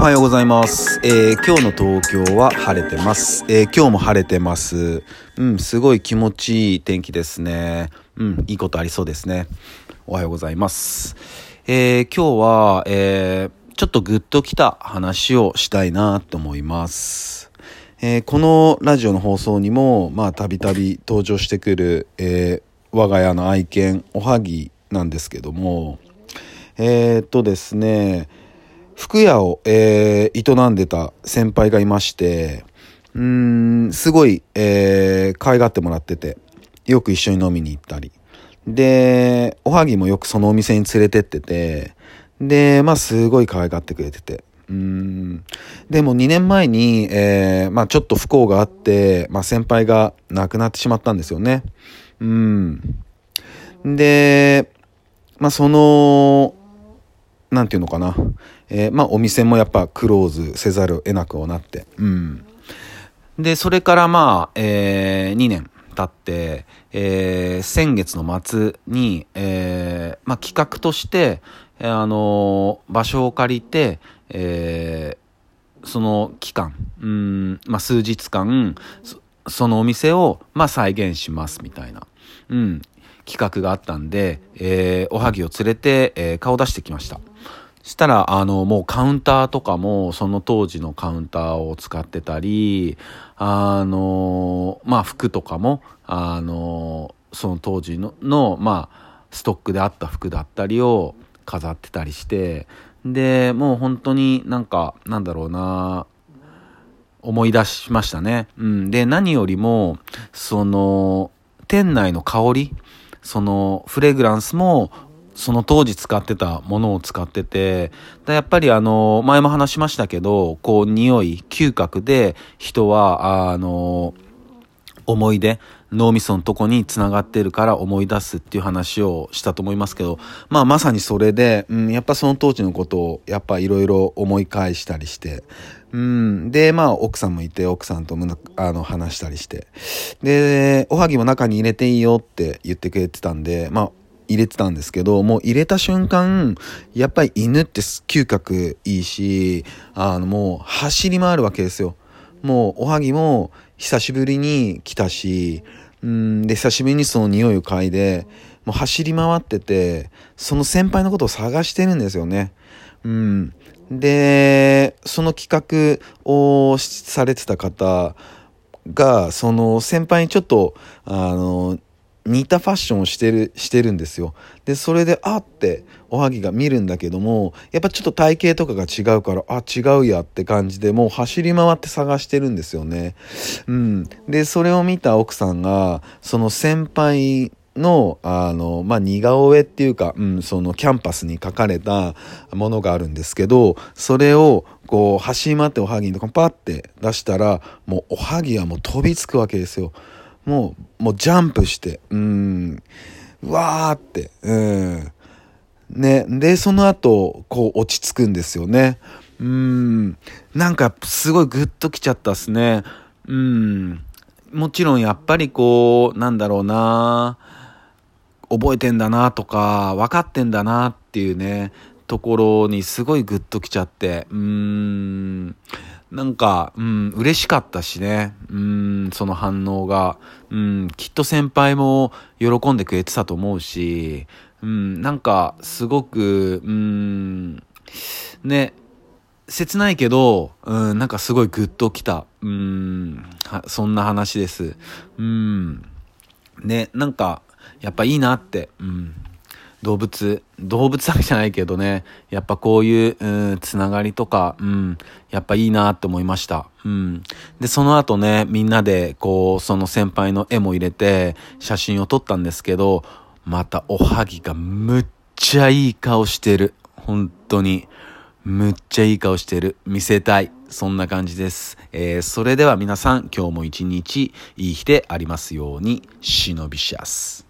おはようございます。えー今日の東京は晴れてます。えー今日も晴れてます。うん、すごい気持ちいい天気ですね。うん、いいことありそうですね。おはようございます。えー今日は、えちょっとグッときた話をしたいなと思います。えこのラジオの放送にも、まあ、たびたび登場してくる、え我が家の愛犬、おはぎなんですけども、えーっとですね、服屋を、えー営んでた先輩がいまして、うーん、すごい、えー可愛がってもらってて、よく一緒に飲みに行ったり。で、おはぎもよくそのお店に連れてってて、で、まあ、すごい可愛がってくれてて。うん。でも2年前に、えーまあ、ちょっと不幸があって、まあ、先輩が亡くなってしまったんですよね。うん。で、まあ、その、なんていうのかな。えーまあ、お店もやっぱクローズせざるを得なくはなって。うん。で、それからまあ、えー、2年経って、えー、先月の末に、えー、まあ、企画として、あの場所を借りて、えー、その期間、うん、まあ、数日間、そのお店を、まあ、再現しますみたいな、うん、企画があったんで、えー、おはぎを連れて、えー顔出してきました。したら、あの、もうカウンターとかも、その当時のカウンターを使ってたり、あの、まあ、服とかも、あの、その当時の、の、まあ、ストックであった服だったりを飾ってたりして、で、もう本当になんか、なんだろうな、思い出しましたね。うん。で、何よりも、その、店内の香り、その、フレグランスも、その当時使ってたものを使ってて、だやっぱりあの、前も話しましたけど、こう、匂い、嗅覚で人は、あの、思い出、脳みそのとこに繋がってるから思い出すっていう話をしたと思いますけど、まあまさにそれで、うん、やっぱその当時のことを、やっぱいろいろ思い返したりして、うん、で、まあ奥さんもいて、奥さんとあの話したりして、で、おはぎも中に入れていいよって言ってくれてたんで、まあ入れてたんですけど、もう入れた瞬間、やっぱり犬って嗅覚いいし、あのもう走り回るわけですよ。もうおはぎも久しぶりに来たし、うん、で、久しぶりにその匂いを嗅いで、もう走り回ってて、その先輩のことを探してるんですよね。うん。で、その企画をされてた方が、その先輩にちょっと、あの、似たファッションをしてる、してるんですよ。で、それで、あって、おはぎが見るんだけども、やっぱちょっと体型とかが違うから、あ、違うやって感じで、もう走り回って探してるんですよね。うん。で、それを見た奥さんが、その先輩の、あの、まあ、似顔絵っていうか、うん、そのキャンパスに書かれたものがあるんですけど、それを、こう、走り回っておはぎとこパッて出したら、もうおはぎはもう飛びつくわけですよ。もう、もうジャンプして、うん、うわーって、うん。ね、で、その後、こう落ち着くんですよね。うん、なんかすごいグッときちゃったっすね。うん、もちろんやっぱりこう、なんだろうな、覚えてんだなとか、分かってんだなっていうね、ところにすごいグッときちゃって、うーん、なんか、うん、嬉しかったしね、うん、その反応が、うん、きっと先輩も喜んでくれてたと思うし、うん、なんか、すごく、うん、ね、切ないけど、うん、なんかすごいグッときた、うん、そんな話です。うん、ね、なんか、やっぱいいなって、うん。動物、動物だけじゃないけどね、やっぱこういう、うん、つながりとか、うん、やっぱいいなって思いました。うん。で、その後ね、みんなで、こう、その先輩の絵も入れて、写真を撮ったんですけど、またおはぎがむっちゃいい顔してる。本当に。むっちゃいい顔してる。見せたい。そんな感じです。えー、それでは皆さん、今日も一日いい日でありますように、忍びシャス。